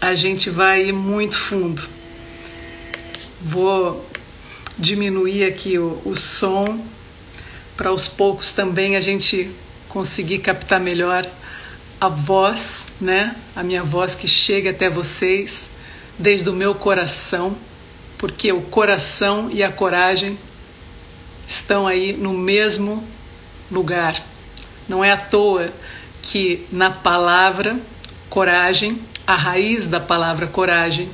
a gente vai ir muito fundo. Vou diminuir aqui o, o som para aos poucos também a gente conseguir captar melhor a voz, né? A minha voz que chega até vocês desde o meu coração, porque o coração e a coragem estão aí no mesmo lugar. Não é à toa que na palavra coragem a raiz da palavra coragem,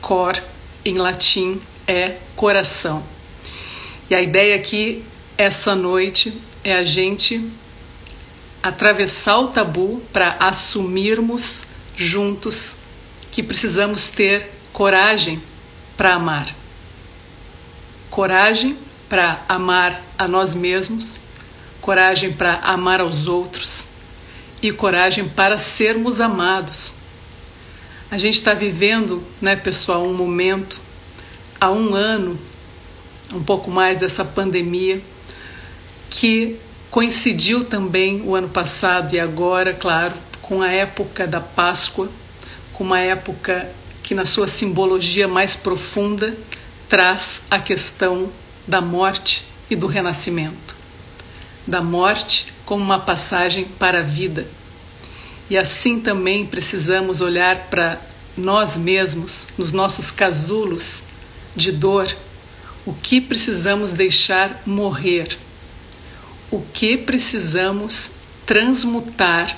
cor, em latim, é coração. E a ideia aqui, essa noite, é a gente atravessar o tabu para assumirmos juntos que precisamos ter coragem para amar. Coragem para amar a nós mesmos, coragem para amar aos outros e coragem para sermos amados. A gente está vivendo, né, pessoal, um momento, há um ano, um pouco mais dessa pandemia, que coincidiu também o ano passado e agora, claro, com a época da Páscoa, com uma época que, na sua simbologia mais profunda, traz a questão da morte e do renascimento. Da morte como uma passagem para a vida e assim também precisamos olhar para nós mesmos, nos nossos casulos de dor, o que precisamos deixar morrer, o que precisamos transmutar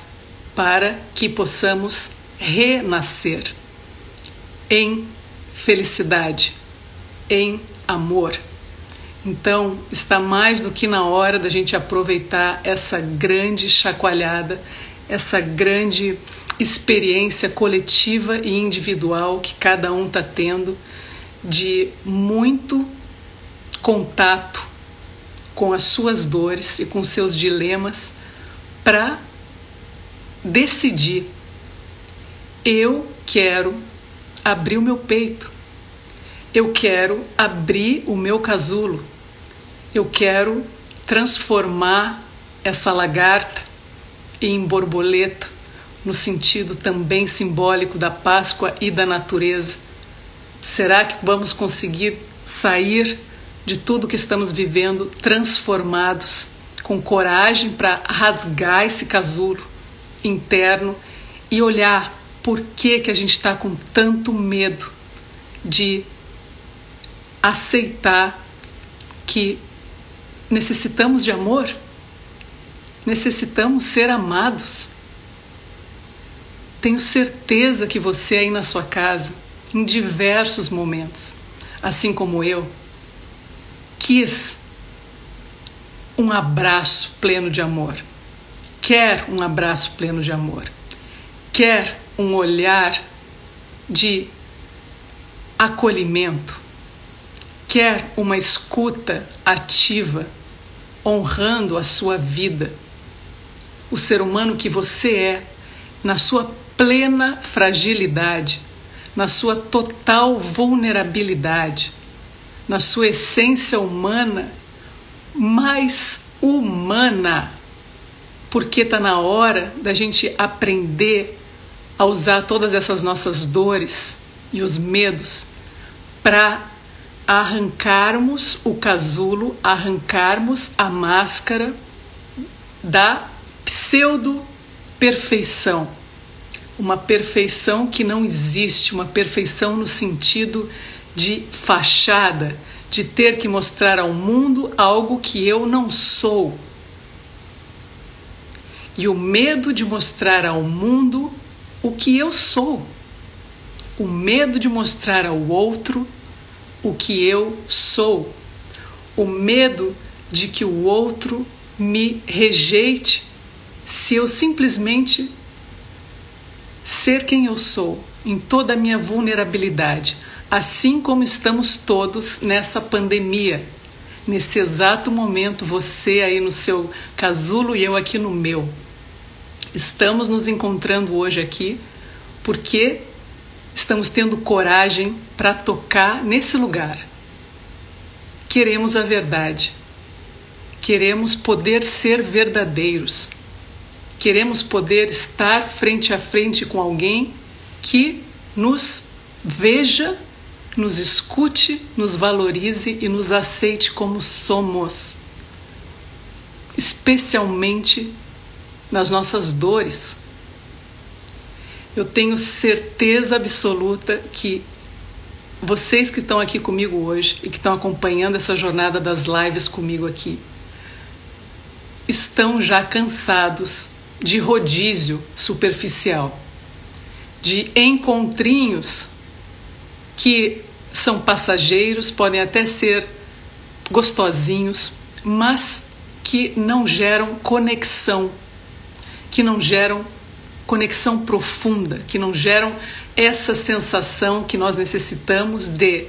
para que possamos renascer? Em felicidade, em amor. Então, está mais do que na hora da gente aproveitar essa grande chacoalhada essa grande experiência coletiva e individual que cada um está tendo de muito contato com as suas dores e com seus dilemas para decidir. Eu quero abrir o meu peito. Eu quero abrir o meu casulo. Eu quero transformar essa lagarta em borboleta, no sentido também simbólico da Páscoa e da natureza? Será que vamos conseguir sair de tudo que estamos vivendo transformados, com coragem para rasgar esse casulo interno e olhar por que, que a gente está com tanto medo de aceitar que necessitamos de amor? Necessitamos ser amados. Tenho certeza que você aí na sua casa, em diversos momentos, assim como eu, quis um abraço pleno de amor, quer um abraço pleno de amor, quer um olhar de acolhimento, quer uma escuta ativa, honrando a sua vida o ser humano que você é, na sua plena fragilidade, na sua total vulnerabilidade, na sua essência humana mais humana, porque está na hora da gente aprender a usar todas essas nossas dores e os medos para arrancarmos o casulo, arrancarmos a máscara da pseudo-perfeição. Uma perfeição que não existe, uma perfeição no sentido de fachada, de ter que mostrar ao mundo algo que eu não sou. E o medo de mostrar ao mundo o que eu sou. O medo de mostrar ao outro o que eu sou. O medo de que o outro me rejeite se eu simplesmente ser quem eu sou, em toda a minha vulnerabilidade, assim como estamos todos nessa pandemia. Nesse exato momento, você aí no seu casulo e eu aqui no meu. Estamos nos encontrando hoje aqui porque estamos tendo coragem para tocar nesse lugar. Queremos a verdade. Queremos poder ser verdadeiros. Queremos poder estar frente a frente com alguém que nos veja, nos escute, nos valorize e nos aceite como somos, especialmente nas nossas dores. Eu tenho certeza absoluta que vocês que estão aqui comigo hoje e que estão acompanhando essa jornada das lives comigo aqui, estão já cansados de rodízio superficial, de encontrinhos que são passageiros, podem até ser gostosinhos, mas que não geram conexão, que não geram conexão profunda, que não geram essa sensação que nós necessitamos de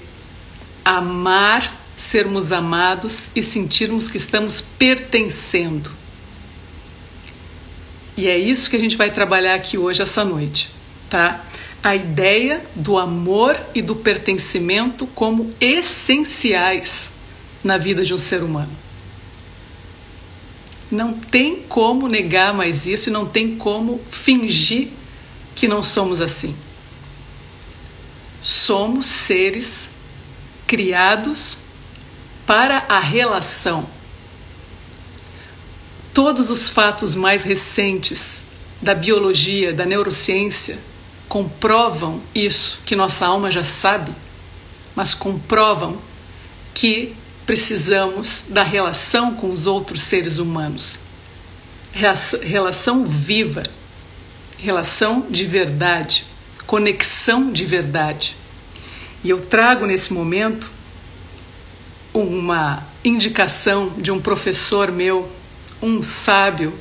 amar, sermos amados e sentirmos que estamos pertencendo. E é isso que a gente vai trabalhar aqui hoje, essa noite, tá? A ideia do amor e do pertencimento como essenciais na vida de um ser humano. Não tem como negar mais isso e não tem como fingir que não somos assim. Somos seres criados para a relação. Todos os fatos mais recentes da biologia, da neurociência, comprovam isso que nossa alma já sabe, mas comprovam que precisamos da relação com os outros seres humanos. Relação viva, relação de verdade, conexão de verdade. E eu trago nesse momento uma indicação de um professor meu, um sábio,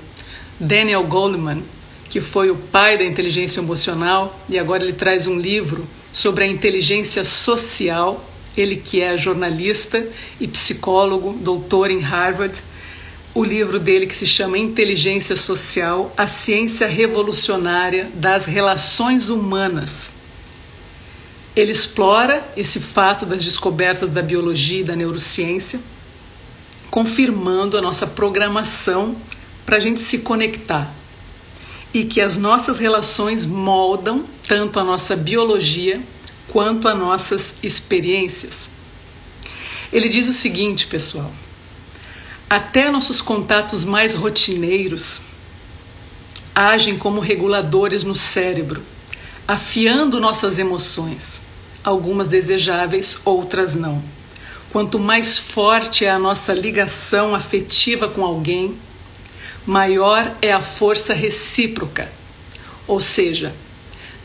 Daniel Goleman, que foi o pai da inteligência emocional e agora ele traz um livro sobre a inteligência social. Ele que é jornalista e psicólogo, doutor em Harvard, o livro dele que se chama Inteligência Social, a ciência revolucionária das relações humanas. Ele explora esse fato das descobertas da biologia e da neurociência, confirmando a nossa programação para a gente se conectar e que as nossas relações moldam tanto a nossa biologia quanto a nossas experiências. Ele diz o seguinte, pessoal: até nossos contatos mais rotineiros agem como reguladores no cérebro, afiando nossas emoções, algumas desejáveis, outras não. Quanto mais forte é a nossa ligação afetiva com alguém, maior é a força recíproca, ou seja,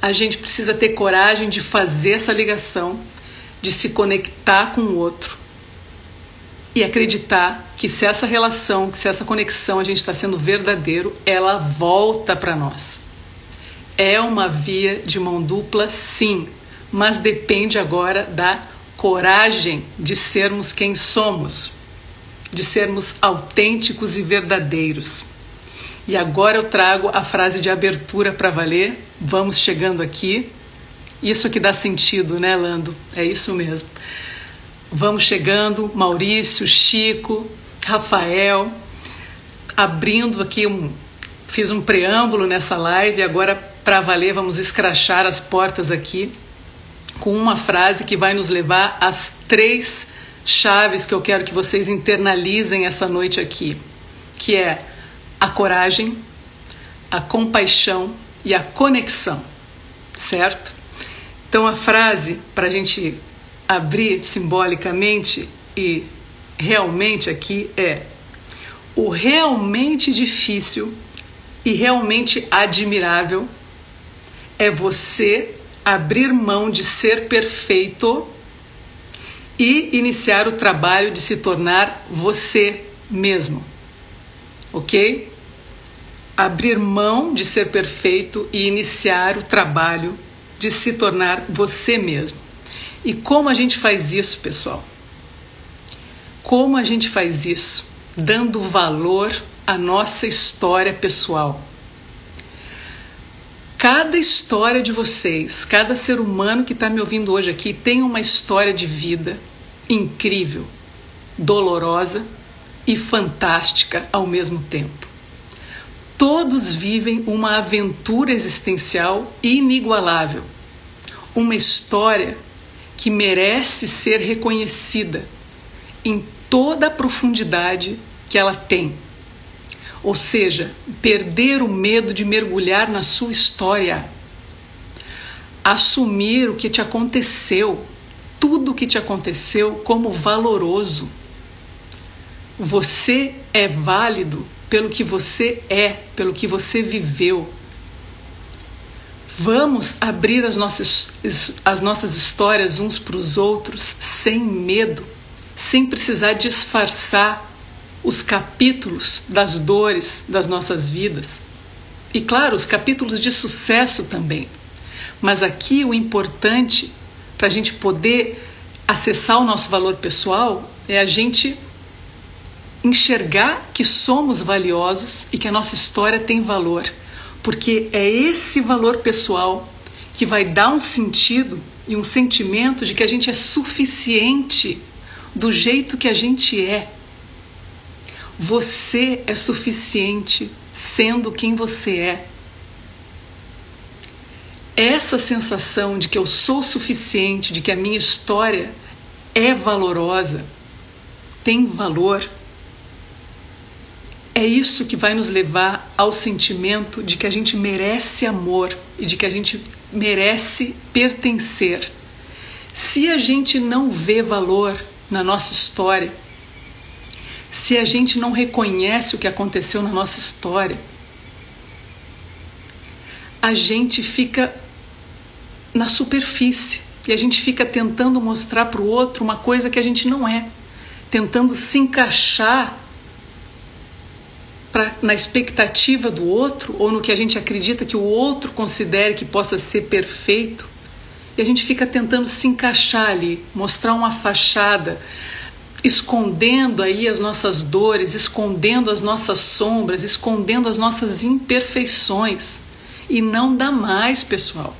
a gente precisa ter coragem de fazer essa ligação, de se conectar com o outro e acreditar que se essa relação, que se essa conexão a gente está sendo verdadeiro, ela volta para nós. É uma via de mão dupla, sim, mas depende agora da coragem de sermos quem somos, de sermos autênticos e verdadeiros. E agora eu trago a frase de abertura para valer. Vamos chegando aqui. Isso que dá sentido, né, Lando? É isso mesmo. Vamos chegando, Maurício, Chico, Rafael, abrindo aqui um. Fiz um preâmbulo nessa live, agora para valer vamos escrachar as portas aqui com uma frase que vai nos levar às três chaves que eu quero que vocês internalizem essa noite aqui, que é a coragem, a compaixão e a conexão, certo? Então a frase, para a gente abrir simbolicamente e realmente aqui é: o realmente difícil e realmente admirável é você abrir mão de ser perfeito e iniciar o trabalho de se tornar você mesmo. Ok? abrir mão de ser perfeito e iniciar o trabalho de se tornar você mesmo. E como a gente faz isso, pessoal? Como a gente faz isso? Dando valor à nossa história pessoal. Cada história de vocês, cada ser humano que está me ouvindo hoje aqui tem uma história de vida incrível, dolorosa e fantástica ao mesmo tempo. Todos vivem uma aventura existencial inigualável, uma história que merece ser reconhecida em toda a profundidade que ela tem. Ou seja, perder o medo de mergulhar na sua história, assumir o que te aconteceu, tudo o que te aconteceu como valoroso. Você é válido pelo que você é, pelo que você viveu. Vamos abrir as nossas, as nossas histórias uns para os outros sem medo, sem precisar disfarçar os capítulos das dores das nossas vidas. E claro, os capítulos de sucesso também. Mas aqui o importante para a gente poder acessar o nosso valor pessoal é a gente enxergar que somos valiosos e que a nossa história tem valor, porque é esse valor pessoal que vai dar um sentido e um sentimento de que a gente é suficiente do jeito que a gente é você é suficiente sendo quem você é. Essa sensação de que eu sou suficiente, de que a minha história é valorosa, tem valor, é isso que vai nos levar ao sentimento de que a gente merece amor e de que a gente merece pertencer. Se a gente não vê valor na nossa história, se a gente não reconhece o que aconteceu na nossa história, a gente fica na superfície e a gente fica tentando mostrar para o outro uma coisa que a gente não é, tentando se encaixar pra, na expectativa do outro ou no que a gente acredita que o outro considere que possa ser perfeito. E a gente fica tentando se encaixar ali, mostrar uma fachada, escondendo aí as nossas dores, escondendo as nossas sombras, escondendo as nossas imperfeições. E não dá mais, pessoal.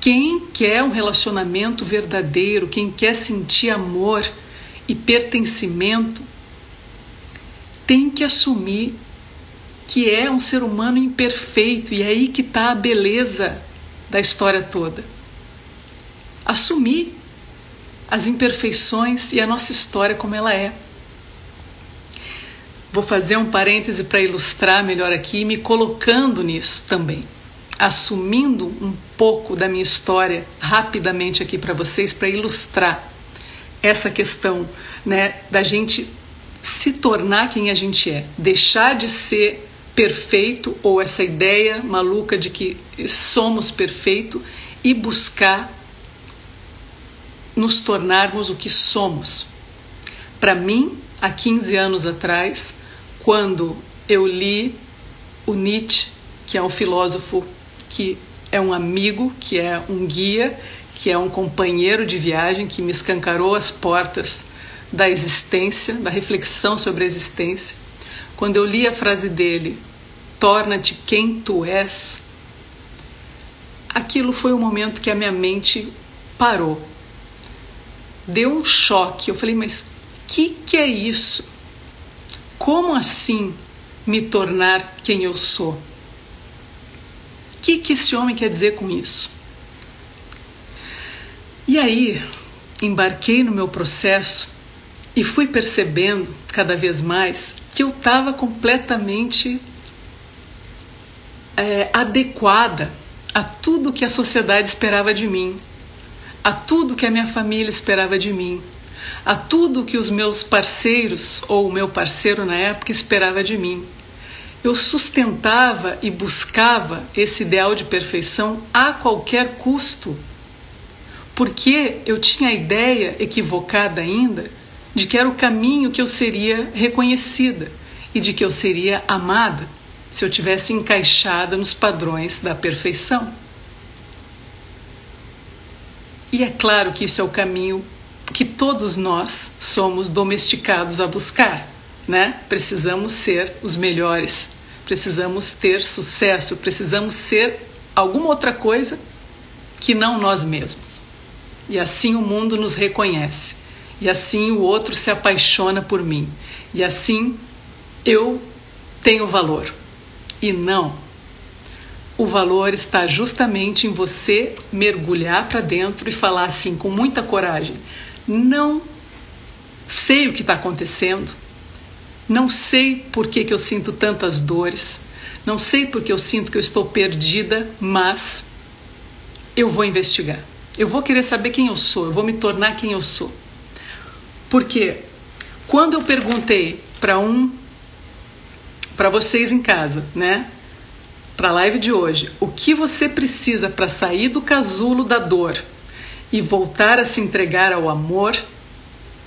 Quem quer um relacionamento verdadeiro, quem quer sentir amor e pertencimento, tem que assumir que é um ser humano imperfeito e é aí que está a beleza da história toda. Assumir as imperfeições e a nossa história como ela é. Vou fazer um parêntese para ilustrar melhor aqui, me colocando nisso também, assumindo um pouco da minha história rapidamente aqui para vocês para ilustrar essa questão, né, da gente se tornar quem a gente é, deixar de ser perfeito ou essa ideia maluca de que somos perfeito e buscar nos tornarmos o que somos. Para mim, há 15 anos atrás, quando eu li o Nietzsche, que é um filósofo que é um amigo, que é um guia, que é um companheiro de viagem, que me escancarou as portas da existência, da reflexão sobre a existência. Quando eu li a frase dele, torna-te quem tu és, aquilo foi o momento que a minha mente parou deu um choque. Eu falei, mas que que é isso? Como assim me tornar quem eu sou? O que, que esse homem quer dizer com isso? E aí, embarquei no meu processo e fui percebendo cada vez mais que eu estava completamente é, adequada a tudo que a sociedade esperava de mim a tudo que a minha família esperava de mim, a tudo que os meus parceiros ou o meu parceiro na época esperava de mim. Eu sustentava e buscava esse ideal de perfeição a qualquer custo, porque eu tinha a ideia equivocada ainda de que era o caminho que eu seria reconhecida e de que eu seria amada se eu tivesse encaixada nos padrões da perfeição. E é claro que isso é o caminho que todos nós somos domesticados a buscar, né? Precisamos ser os melhores, precisamos ter sucesso, precisamos ser alguma outra coisa que não nós mesmos. E assim o mundo nos reconhece, e assim o outro se apaixona por mim, e assim eu tenho valor. E não. O valor está justamente em você mergulhar para dentro e falar assim com muita coragem: não sei o que está acontecendo, não sei por que, que eu sinto tantas dores, não sei porque eu sinto que eu estou perdida, mas eu vou investigar. Eu vou querer saber quem eu sou, eu vou me tornar quem eu sou. Porque quando eu perguntei para um para vocês em casa, né? Para a live de hoje, o que você precisa para sair do casulo da dor e voltar a se entregar ao amor?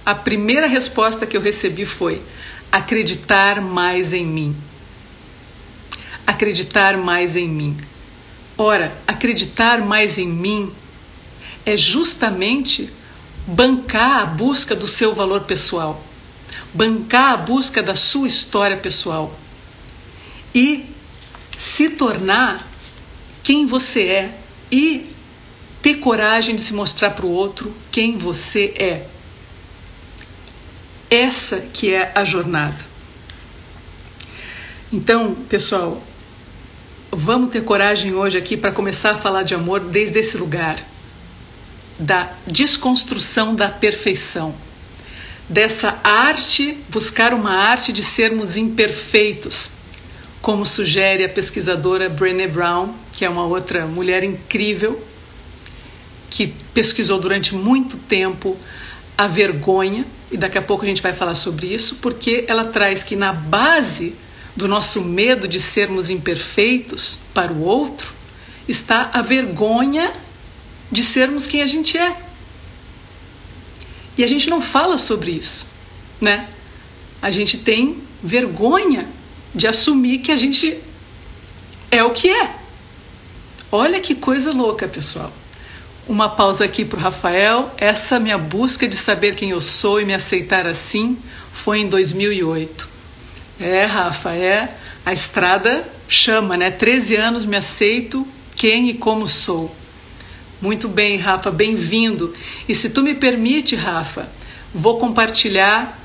A primeira resposta que eu recebi foi: acreditar mais em mim. Acreditar mais em mim. Ora, acreditar mais em mim é justamente bancar a busca do seu valor pessoal, bancar a busca da sua história pessoal e se tornar quem você é e ter coragem de se mostrar para o outro quem você é. Essa que é a jornada. Então, pessoal, vamos ter coragem hoje aqui para começar a falar de amor desde esse lugar da desconstrução da perfeição, dessa arte, buscar uma arte de sermos imperfeitos, como sugere a pesquisadora Brené Brown, que é uma outra mulher incrível, que pesquisou durante muito tempo a vergonha, e daqui a pouco a gente vai falar sobre isso, porque ela traz que na base do nosso medo de sermos imperfeitos para o outro está a vergonha de sermos quem a gente é. E a gente não fala sobre isso, né? A gente tem vergonha de assumir que a gente é o que é. Olha que coisa louca, pessoal. Uma pausa aqui para o Rafael. Essa minha busca de saber quem eu sou e me aceitar assim foi em 2008. É, Rafa, é. A estrada chama, né? 13 anos me aceito quem e como sou. Muito bem, Rafa, bem-vindo. E se tu me permite, Rafa, vou compartilhar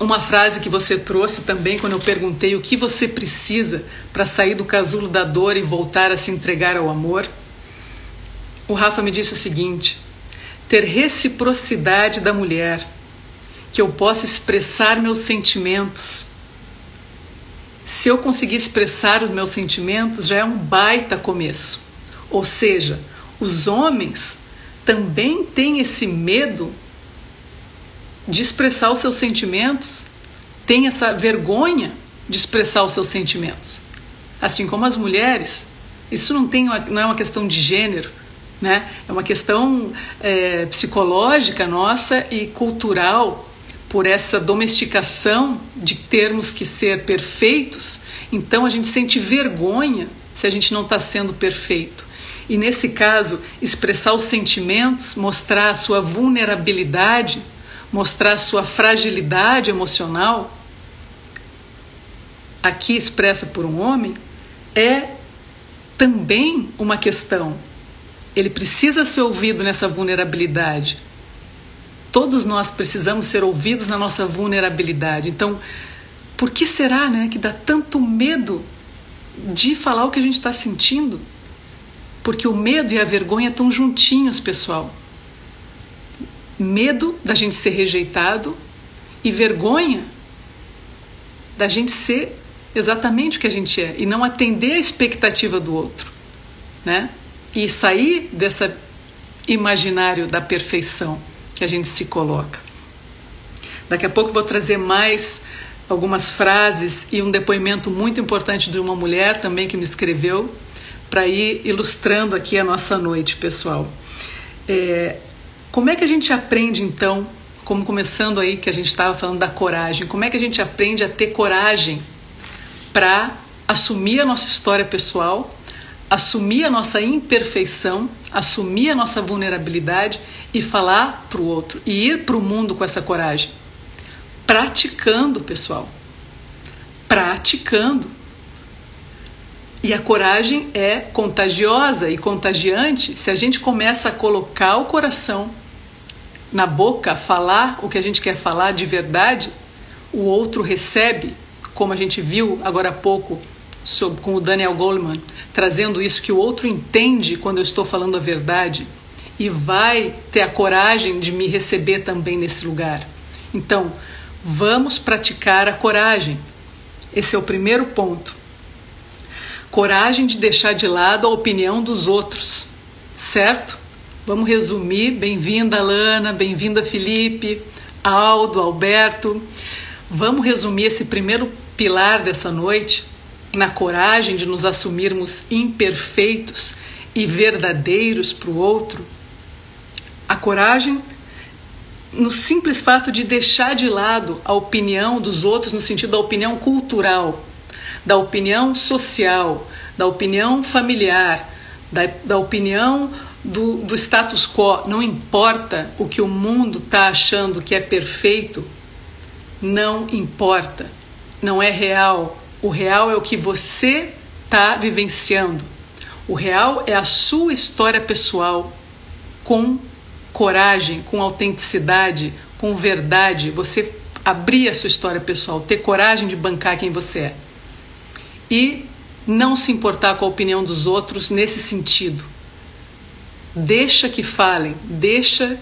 uma frase que você trouxe também quando eu perguntei o que você precisa para sair do casulo da dor e voltar a se entregar ao amor. O Rafa me disse o seguinte: ter reciprocidade da mulher, que eu possa expressar meus sentimentos. Se eu conseguir expressar os meus sentimentos, já é um baita começo. Ou seja, os homens também têm esse medo de expressar os seus sentimentos, tem essa vergonha de expressar os seus sentimentos. Assim como as mulheres, isso não, tem uma, não é uma questão de gênero, né? é uma questão é, psicológica nossa e cultural por essa domesticação de termos que ser perfeitos, então a gente sente vergonha se a gente não está sendo perfeito. E nesse caso, expressar os sentimentos, mostrar a sua vulnerabilidade, mostrar sua fragilidade emocional, aqui expressa por um homem, é também uma questão. Ele precisa ser ouvido nessa vulnerabilidade. Todos nós precisamos ser ouvidos na nossa vulnerabilidade. Então, por que será né, que dá tanto medo de falar o que a gente está sentindo? Porque o medo e a vergonha estão juntinhos, pessoal medo da gente ser rejeitado e vergonha da gente ser exatamente o que a gente é e não atender a expectativa do outro, né? E sair dessa imaginário da perfeição que a gente se coloca. Daqui a pouco vou trazer mais algumas frases e um depoimento muito importante de uma mulher também que me escreveu para ir ilustrando aqui a nossa noite, pessoal. É, como é que a gente aprende então, como começando aí que a gente estava falando da coragem, como é que a gente aprende a ter coragem para assumir a nossa história pessoal, assumir a nossa imperfeição, assumir a nossa vulnerabilidade e falar para o outro e ir para o mundo com essa coragem. Praticando, pessoal. Praticando. E a coragem é contagiosa e contagiante se a gente começa a colocar o coração na boca, falar o que a gente quer falar de verdade, o outro recebe, como a gente viu agora há pouco sobre, com o Daniel Goleman, trazendo isso que o outro entende quando eu estou falando a verdade e vai ter a coragem de me receber também nesse lugar. Então, vamos praticar a coragem. Esse é o primeiro ponto. Coragem de deixar de lado a opinião dos outros, certo? Vamos resumir. Bem-vinda, Lana, bem-vinda, Felipe, Aldo, Alberto. Vamos resumir esse primeiro pilar dessa noite na coragem de nos assumirmos imperfeitos e verdadeiros para o outro. A coragem no simples fato de deixar de lado a opinião dos outros no sentido da opinião cultural, da opinião social, da opinião familiar, da, da opinião do, do status quo. Não importa o que o mundo está achando que é perfeito, não importa, não é real. O real é o que você está vivenciando. O real é a sua história pessoal com coragem, com autenticidade, com verdade. Você abrir a sua história pessoal, ter coragem de bancar quem você é. E não se importar com a opinião dos outros nesse sentido. Deixa que falem, deixa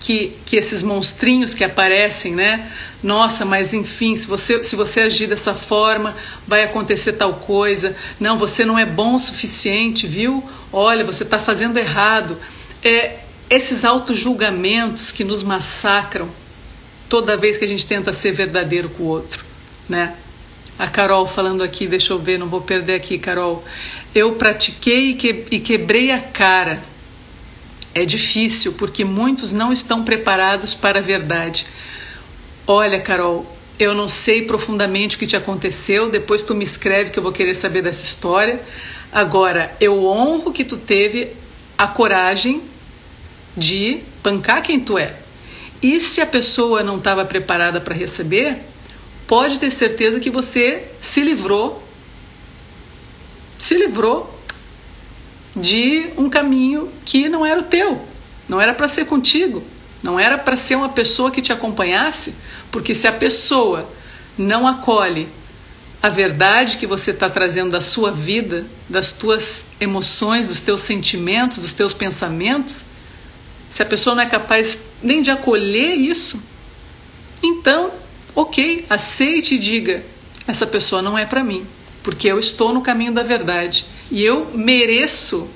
que, que esses monstrinhos que aparecem, né? Nossa, mas enfim, se você, se você agir dessa forma, vai acontecer tal coisa. Não, você não é bom o suficiente, viu? Olha, você está fazendo errado. É, esses auto-julgamentos que nos massacram toda vez que a gente tenta ser verdadeiro com o outro, né? A Carol falando aqui, deixa eu ver, não vou perder aqui, Carol. Eu pratiquei e, que, quebrei a cara é difícil porque muitos não estão preparados para a verdade. Olha, Carol, eu não sei profundamente o que te aconteceu, depois tu me escreve que eu vou querer saber dessa história. Agora, eu honro que tu teve a coragem de bancar quem tu é. E se a pessoa não estava preparada para receber, pode ter certeza que você se livrou. Se livrou de um caminho que não era o teu, não era para ser contigo, não era para ser uma pessoa que te acompanhasse, porque se a pessoa não acolhe a verdade que você está trazendo da sua vida, das tuas emoções, dos teus sentimentos, dos teus pensamentos, se a pessoa não é capaz nem de acolher isso, então, ok, aceite e diga: essa pessoa não é para mim, porque eu estou no caminho da verdade e eu mereço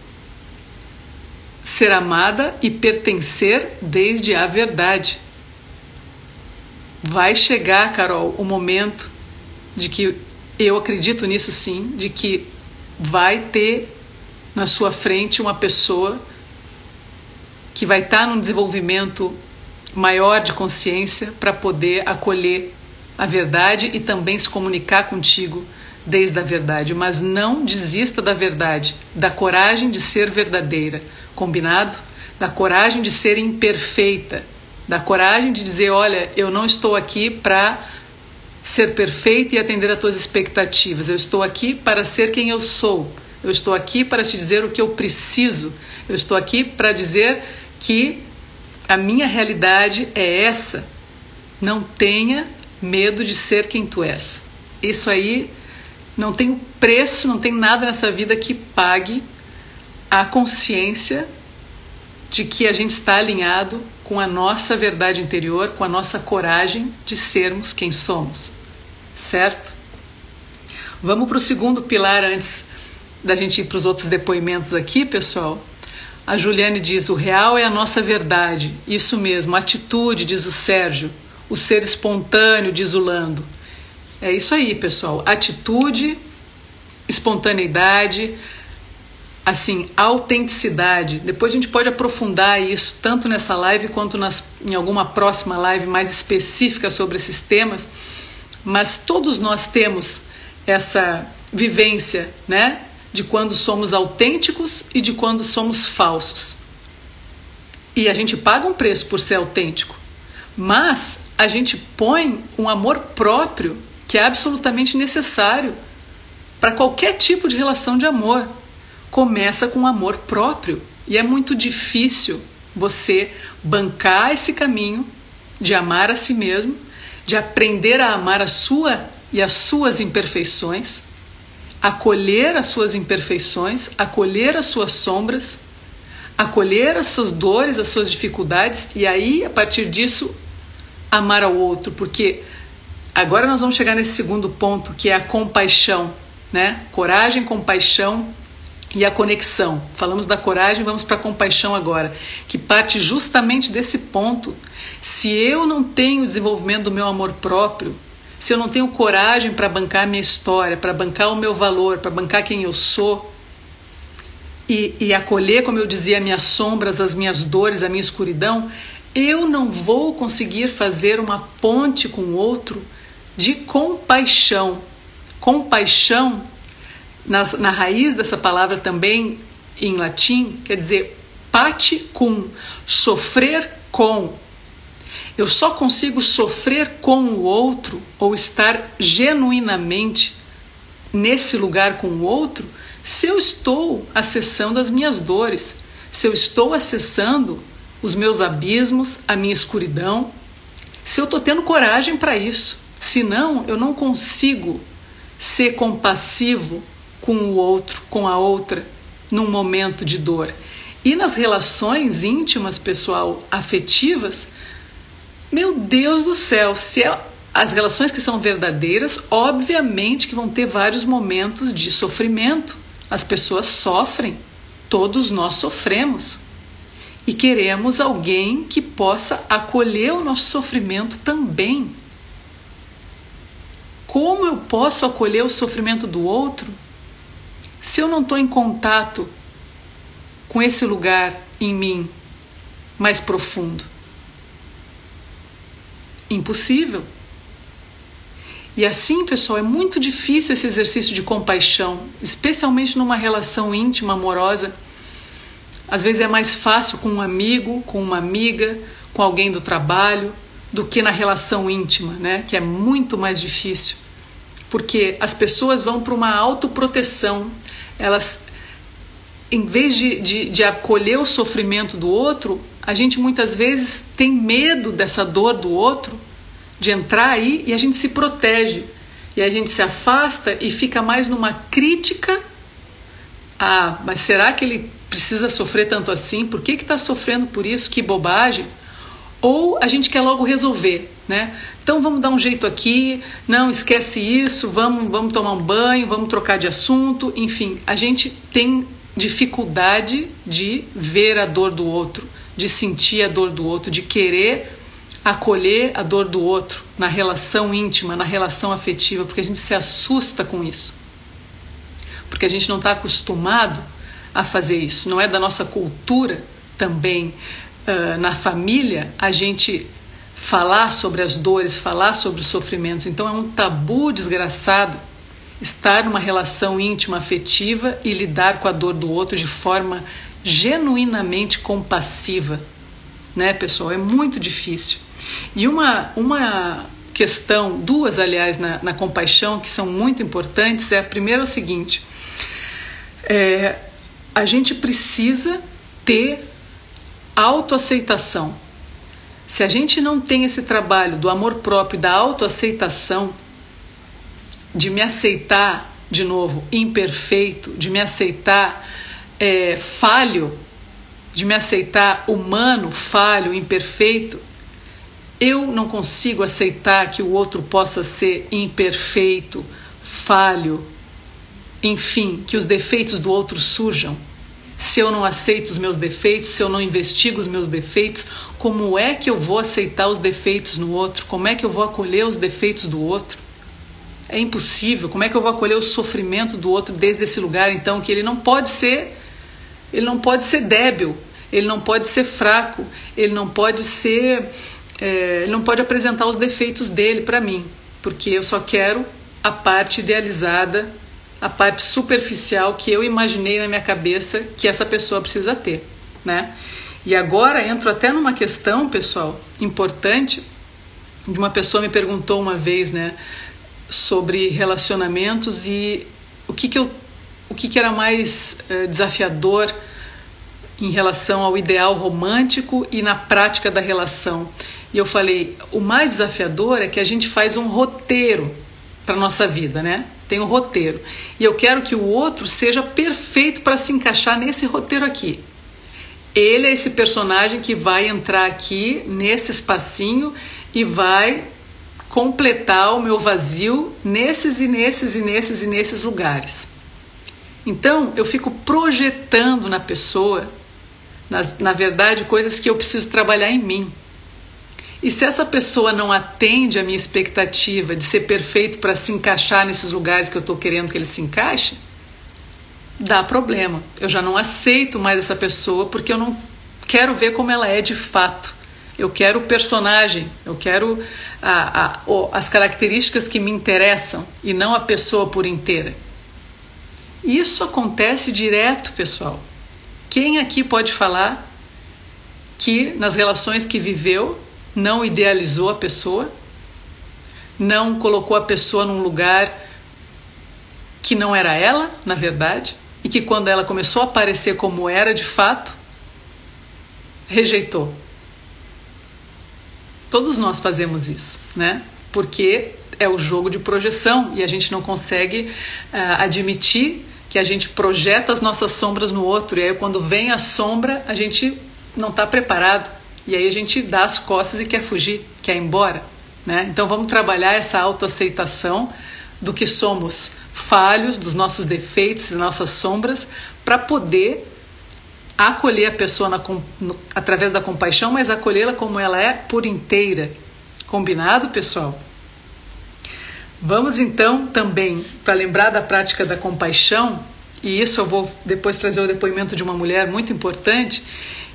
ser amada e pertencer desde a verdade. Vai chegar, Carol, o momento de que eu acredito nisso sim, de que vai ter na sua frente uma pessoa que vai estar num desenvolvimento maior de consciência para poder acolher a verdade e também se comunicar contigo desde a verdade, mas não desista da verdade, da coragem de ser verdadeira, combinado? Da coragem de ser imperfeita, da coragem de dizer: olha, eu não estou aqui para ser perfeita e atender às tuas expectativas, eu estou aqui para ser quem eu sou, eu estou aqui para te dizer o que eu preciso, eu estou aqui para dizer que a minha realidade é essa. Não tenha medo de ser quem tu és. Isso aí não tem preço, não tem nada nessa vida que pague a consciência de que a gente está alinhado com a nossa verdade interior, com a nossa coragem de sermos quem somos, certo? Vamos para o segundo pilar antes da gente ir para os outros depoimentos aqui, pessoal. A Juliane diz: o real é a nossa verdade. Isso mesmo, atitude, diz o Sérgio. O ser espontâneo, diz o Lando. É isso aí, pessoal. Atitude, espontaneidade, assim, autenticidade. Depois a gente pode aprofundar isso tanto nessa live quanto nas, em alguma próxima live mais específica sobre esses temas. Mas todos nós temos essa vivência, né? De quando somos autênticos e de quando somos falsos. E a gente paga um preço por ser autêntico, mas a gente põe um amor próprio que é absolutamente necessário para qualquer tipo de relação de amor. Começa com amor próprio e é muito difícil você bancar esse caminho de amar a si mesmo, de aprender a amar a sua e as suas imperfeições, acolher as suas imperfeições, acolher as suas sombras acolher as suas dores, as suas dificuldades e aí, a partir disso, amar ao outro, porque agora nós vamos chegar nesse segundo ponto, que é a compaixão, né? Coragem, compaixão e a conexão. Falamos da coragem, vamos para a compaixão agora, que parte justamente desse ponto. Se eu não tenho o desenvolvimento do meu amor próprio, se eu não tenho coragem para bancar a minha história, para bancar o meu valor, para bancar quem eu sou, e, e acolher, como eu dizia, as minhas sombras, as minhas dores, a minha escuridão, eu não vou conseguir fazer uma ponte com o outro de compaixão. Compaixão, nas, na raiz dessa palavra também em latim, quer dizer pati cum, sofrer com. Eu só consigo sofrer com o outro ou estar genuinamente nesse lugar com o outro se eu estou acessando as minhas dores, se eu estou acessando os meus abismos, a minha escuridão, se eu estou tendo coragem para isso. Senão, eu não consigo ser compassivo com o outro, com a outra, num momento de dor. E nas relações íntimas, pessoal, afetivas, meu Deus do céu, se é as relações que são verdadeiras, obviamente que vão ter vários momentos de sofrimento. As pessoas sofrem, todos nós sofremos. E queremos alguém que possa acolher o nosso sofrimento também. Como eu posso acolher o sofrimento do outro se eu não estou em contato com esse lugar em mim mais profundo? Impossível. E assim, pessoal, é muito difícil esse exercício de compaixão, especialmente numa relação íntima, amorosa. Às vezes é mais fácil com um amigo, com uma amiga, com alguém do trabalho, do que na relação íntima, né? Que é muito mais difícil. Porque as pessoas vão para uma autoproteção. Elas, em vez de, de, de acolher o sofrimento do outro, a gente muitas vezes tem medo dessa dor do outro de entrar aí e a gente se protege. E a gente se afasta e fica mais numa crítica. Ah, mas será que ele precisa sofrer tanto assim? Por que está sofrendo por isso? Que bobagem. Ou a gente quer logo resolver, né? Então vamos dar um jeito aqui, não esquece isso, vamos, vamos tomar um banho, vamos trocar de assunto, enfim, a gente tem dificuldade de ver a dor do outro, de sentir a dor do outro, de querer acolher a dor do outro na relação íntima, na relação afetiva, porque a gente se assusta com isso. Porque a gente não está acostumado a fazer isso, não é da nossa cultura também. Uh, na família, a gente falar sobre as dores, falar sobre os sofrimentos. Então é um tabu desgraçado estar numa relação íntima afetiva e lidar com a dor do outro de forma genuinamente compassiva, né, pessoal? É muito difícil. E uma, uma questão, duas, aliás, na, na compaixão, que são muito importantes, é a primeira é o seguinte: é, a gente precisa ter autoaceitação. Se a gente não tem esse trabalho do amor próprio, da autoaceitação, de me aceitar, de novo, imperfeito, de me aceitar é, falho, de me aceitar humano, falho, imperfeito, eu não consigo aceitar que o outro possa ser imperfeito, falho, enfim, que os defeitos do outro surjam. Se eu não aceito os meus defeitos, se eu não investigo os meus defeitos, como é que eu vou aceitar os defeitos no outro? Como é que eu vou acolher os defeitos do outro? É impossível. Como é que eu vou acolher o sofrimento do outro desde esse lugar, então, que ele não pode ser, ele não pode ser débil, ele não pode ser fraco, ele não pode ser é, ele não pode apresentar os defeitos dele para mim, porque eu só quero a parte idealizada a parte superficial que eu imaginei na minha cabeça que essa pessoa precisa ter, né? E agora entro até numa questão, pessoal, importante, de uma pessoa me perguntou uma vez, né, sobre relacionamentos e o que que eu o que que era mais uh, desafiador em relação ao ideal romântico e na prática da relação. E eu falei, o mais desafiador é que a gente faz um roteiro para nossa vida, né? Tem um roteiro. E eu quero que o outro seja perfeito para se encaixar nesse roteiro aqui. Ele é esse personagem que vai entrar aqui nesse espacinho e vai completar o meu vazio nesses e nesses e nesses e nesses lugares. Então, eu fico projetando na pessoa, na, verdade, coisas que eu preciso trabalhar em mim. E se essa pessoa não atende a minha expectativa de ser perfeito para se encaixar nesses lugares que eu estou querendo que ele se encaixe, dá problema. Eu já não aceito mais essa pessoa porque eu não quero ver como ela é de fato. Eu quero o personagem, eu quero a, a, as características que me interessam e não a pessoa por inteira. Isso acontece direto, pessoal. Quem aqui pode falar que nas relações que viveu não idealizou a pessoa, não colocou a pessoa num lugar que não era ela, na verdade, e que quando ela começou a aparecer como era de fato, rejeitou. Todos nós fazemos isso, né? Porque é o jogo de projeção e a gente não consegue uh, admitir que a gente projeta as nossas sombras no outro e aí quando vem a sombra a gente não está preparado e aí a gente dá as costas e quer fugir, quer ir embora. Né? Então vamos trabalhar essa autoaceitação do que somos falhos, dos nossos defeitos e nossas sombras, para poder acolher a pessoa na, no, através da compaixão, mas acolhê-la como ela é por inteira. Combinado, pessoal? Vamos então também, para lembrar da prática da compaixão, e isso eu vou depois trazer o depoimento de uma mulher muito importante,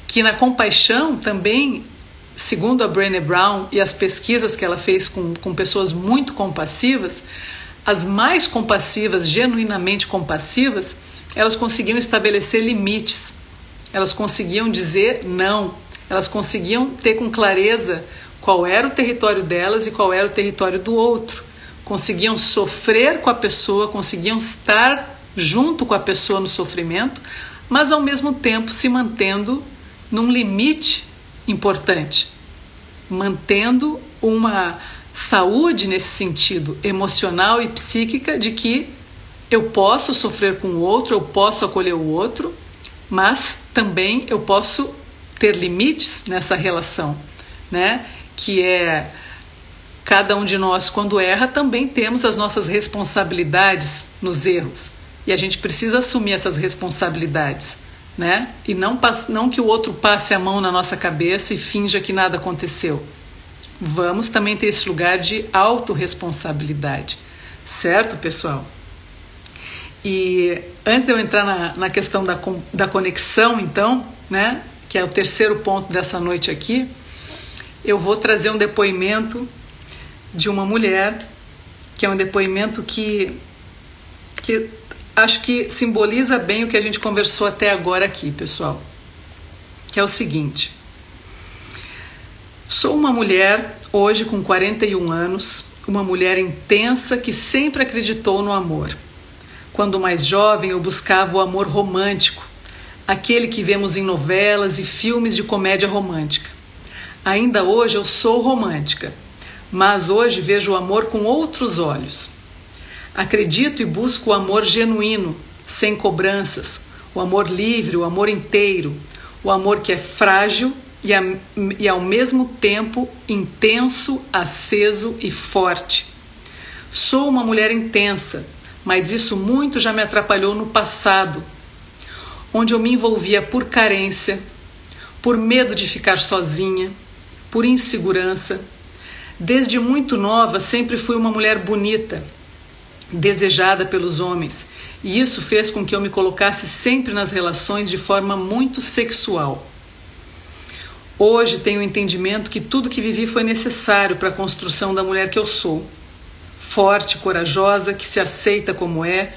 que na compaixão também, segundo a Brené Brown e as pesquisas que ela fez com, com pessoas muito compassivas, as mais compassivas, genuinamente compassivas, elas conseguiam estabelecer limites, elas conseguiam dizer não, elas conseguiam ter com clareza qual era o território delas e qual era o território do outro, conseguiam sofrer com a pessoa, conseguiam estar junto com a pessoa no sofrimento, mas ao mesmo tempo se mantendo num limite importante, mantendo uma saúde nesse sentido emocional e psíquica de que eu posso sofrer com o outro, eu posso acolher o outro, mas também eu posso ter limites nessa relação, né? Que é cada um de nós quando erra também temos as nossas responsabilidades nos erros e a gente precisa assumir essas responsabilidades né? E não, não que o outro passe a mão na nossa cabeça e finja que nada aconteceu. Vamos também ter esse lugar de autorresponsabilidade, certo, pessoal? E antes de eu entrar na, na questão da, da conexão, então, né, que é o terceiro ponto dessa noite aqui, eu vou trazer um depoimento de uma mulher, que é um depoimento que, que acho que simboliza bem o que a gente conversou até agora aqui, pessoal. Que é o seguinte: Sou uma mulher hoje com 41 anos, uma mulher intensa que sempre acreditou no amor. Quando mais jovem, eu buscava o amor romântico, aquele que vemos em novelas e filmes de comédia romântica. Ainda hoje eu sou romântica, mas hoje vejo o amor com outros olhos. Acredito e busco o amor genuíno, sem cobranças, o amor livre, o amor inteiro, o amor que é frágil e, a, e ao mesmo tempo intenso, aceso e forte. Sou uma mulher intensa, mas isso muito já me atrapalhou no passado, onde eu me envolvia por carência, por medo de ficar sozinha, por insegurança. Desde muito nova sempre fui uma mulher bonita desejada pelos homens, e isso fez com que eu me colocasse sempre nas relações de forma muito sexual. Hoje tenho o entendimento que tudo que vivi foi necessário para a construção da mulher que eu sou. Forte, corajosa, que se aceita como é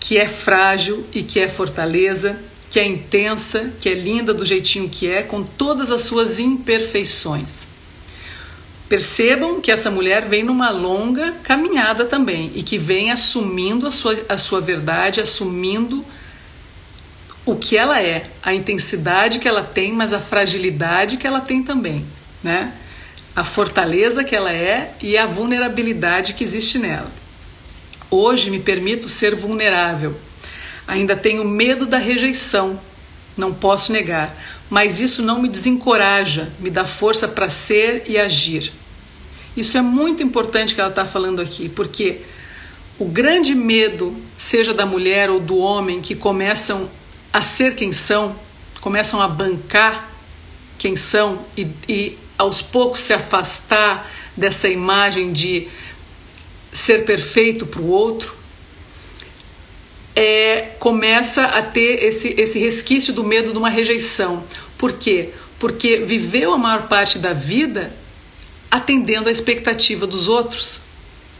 que é frágil e que é fortaleza, que é intensa, que é linda do jeitinho que é, com todas as suas imperfeições. Percebam que essa mulher vem numa longa caminhada também e que vem assumindo a sua, a sua verdade, assumindo o que ela é, a intensidade que ela tem, mas a fragilidade que ela tem também, né? A fortaleza que ela é e a vulnerabilidade que existe nela. Hoje me permito ser vulnerável. Ainda tenho medo da rejeição, não posso negar, mas isso não me desencoraja, me dá força para ser e agir. Isso é muito importante que ela está falando aqui, porque o grande medo, seja da mulher ou do homem, que começam a ser quem são, começam a bancar quem são e, e aos poucos se afastar dessa imagem de ser perfeito para o outro, é, começa a ter esse, esse resquício do medo de uma rejeição. Por quê? Porque viveu a maior parte da vida atendendo à expectativa dos outros,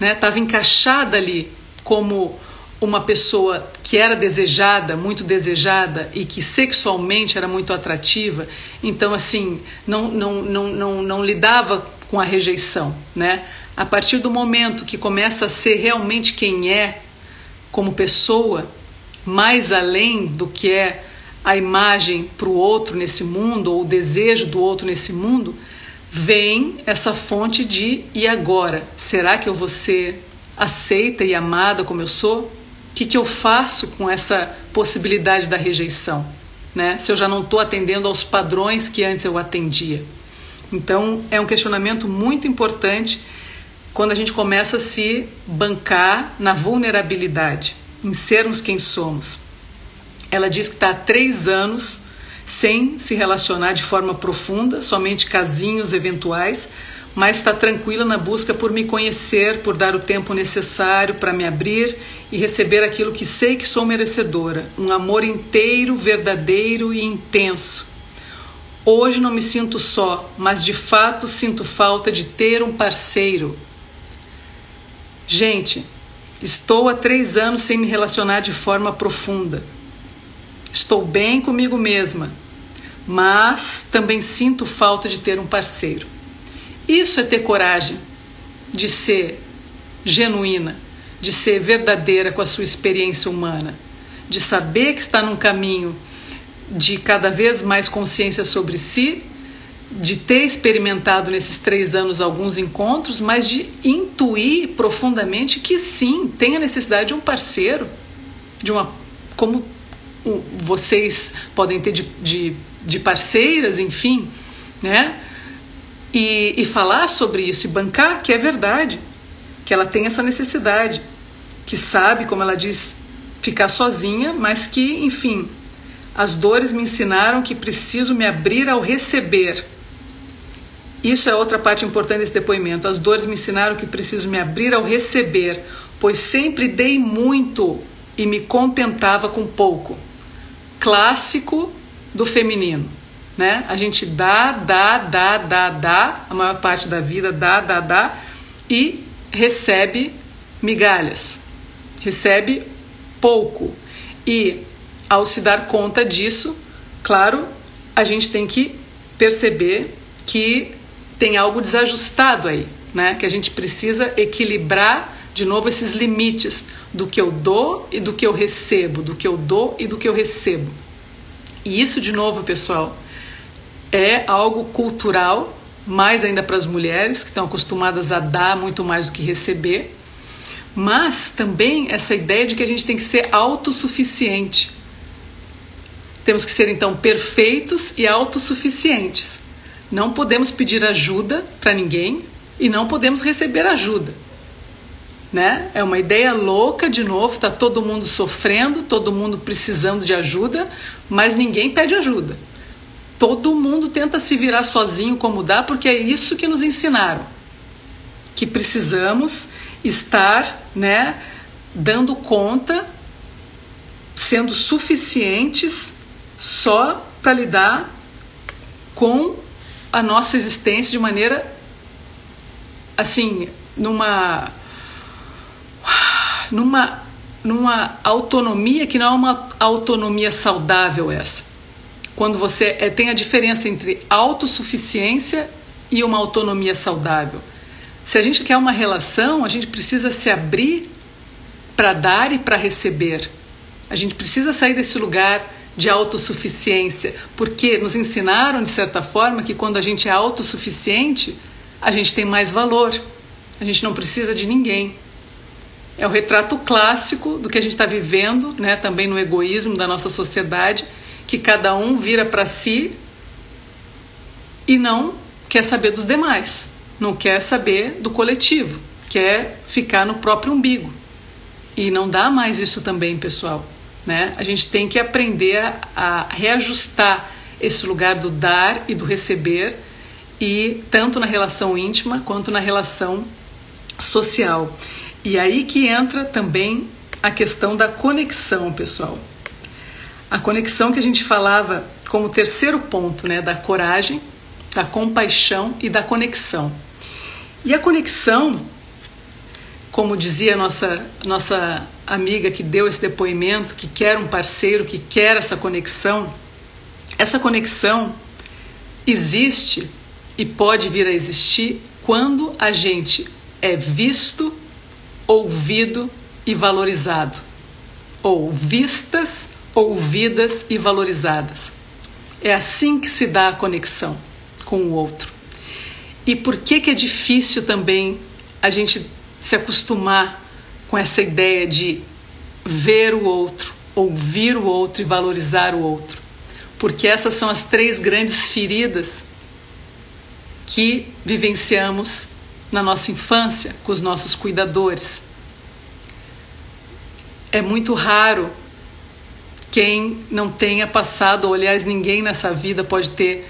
estava né? encaixada ali como uma pessoa que era desejada, muito desejada e que sexualmente era muito atrativa, então assim, não, não, não, não, não lidava com a rejeição, né? A partir do momento que começa a ser realmente quem é como pessoa, mais além do que é a imagem para o outro nesse mundo ou o desejo do outro nesse mundo, vem essa fonte de e agora? Será que eu vou ser aceita e amada como eu sou? O que, que eu faço com essa possibilidade da rejeição? Né? Se eu já não estou atendendo aos padrões que antes eu atendia. Então, é um questionamento muito importante quando a gente começa a se bancar na vulnerabilidade, em sermos quem somos. Ela diz que está há três anos sem se relacionar de forma profunda, somente casinhos eventuais, mas está tranquila na busca por me conhecer, por dar o tempo necessário para me abrir e receber aquilo que sei que sou merecedora, um amor inteiro, verdadeiro e intenso. Hoje não me sinto só, mas de fato sinto falta de ter um parceiro. Gente, estou há três anos sem me relacionar de forma profunda. Estou bem comigo mesma, mas também sinto falta de ter um parceiro. Isso é ter coragem de ser genuína, de ser verdadeira com a sua experiência humana, de saber que está num caminho de cada vez mais consciência sobre si, de ter experimentado nesses três anos alguns encontros, mas de intuir profundamente que sim, tem a necessidade de um parceiro, de uma. como vocês podem ter de, de, de parceiras, enfim, né? E, e falar sobre isso e bancar que é verdade, que ela tem essa necessidade, que sabe, como ela diz, ficar sozinha, mas que, enfim, as dores me ensinaram que preciso me abrir ao receber. Isso é outra parte importante desse depoimento. As dores me ensinaram que preciso me abrir ao receber, pois sempre dei muito e me contentava com pouco. Clássico do feminino, né? A gente dá, dá, dá, dá, dá, a maior parte da vida dá, dá, dá e recebe migalhas. Recebe pouco. E ao se dar conta disso, claro, a gente tem que perceber que tem algo desajustado aí, né? Que a gente precisa equilibrar de novo esses limites do que eu dou e do que eu recebo, do que eu dou e do que eu recebo. E isso, de novo, pessoal, é algo cultural, mais ainda para as mulheres que estão acostumadas a dar muito mais do que receber, mas também essa ideia de que a gente tem que ser autossuficiente. Temos que ser então perfeitos e autossuficientes. Não podemos pedir ajuda para ninguém e não podemos receber ajuda. Né? É uma ideia louca de novo, tá todo mundo sofrendo, todo mundo precisando de ajuda, mas ninguém pede ajuda. Todo mundo tenta se virar sozinho como dá, porque é isso que nos ensinaram. Que precisamos estar, né, dando conta, sendo suficientes só para lidar com a nossa existência de maneira assim, numa numa numa autonomia que não é uma autonomia saudável essa. Quando você é, tem a diferença entre autossuficiência e uma autonomia saudável. Se a gente quer uma relação, a gente precisa se abrir para dar e para receber. A gente precisa sair desse lugar de autossuficiência, porque nos ensinaram, de certa forma, que quando a gente é autossuficiente, a gente tem mais valor, a gente não precisa de ninguém. É o retrato clássico do que a gente está vivendo, né, também no egoísmo da nossa sociedade, que cada um vira para si e não quer saber dos demais, não quer saber do coletivo, quer ficar no próprio umbigo. E não dá mais isso também, pessoal. Né? A gente tem que aprender a, reajustar esse lugar do dar e do receber, e tanto na relação íntima quanto na relação social. E aí que entra também a questão da conexão, pessoal. A conexão que a gente falava como terceiro ponto, né, da coragem, da compaixão e da conexão. E a conexão, como dizia nossa nossa amiga que deu esse depoimento, que quer um parceiro, que quer essa conexão, essa conexão existe e pode vir a existir quando a gente é visto, ouvido e valorizado. Ou vistas, ouvidas e valorizadas. É assim que se dá a conexão com o outro. E por que, que é difícil também a gente se acostumar com essa ideia de ver o outro, ouvir o outro e valorizar o outro. Porque essas são as três grandes feridas que vivenciamos na nossa infância com os nossos cuidadores. É muito raro quem não tenha passado, ou aliás, ninguém nessa vida pode ter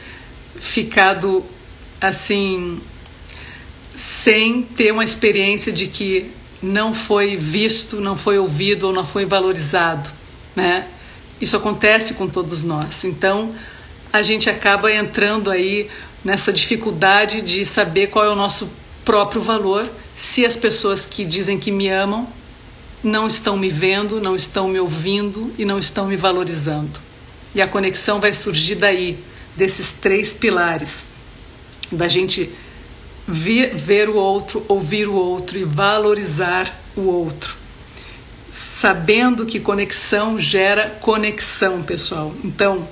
ficado assim, sem ter uma experiência de que não foi visto, não foi ouvido ou não foi valorizado, né? Isso acontece com todos nós. Então, a gente acaba entrando aí nessa dificuldade de saber qual é o nosso próprio valor, se as pessoas que dizem que me amam não estão me vendo, não estão me ouvindo e não estão me valorizando. E a conexão vai surgir daí, desses três pilares, da gente ver, ver o outro, ouvir o outro e valorizar o outro. Sabendo que conexão gera conexão, pessoal. Então,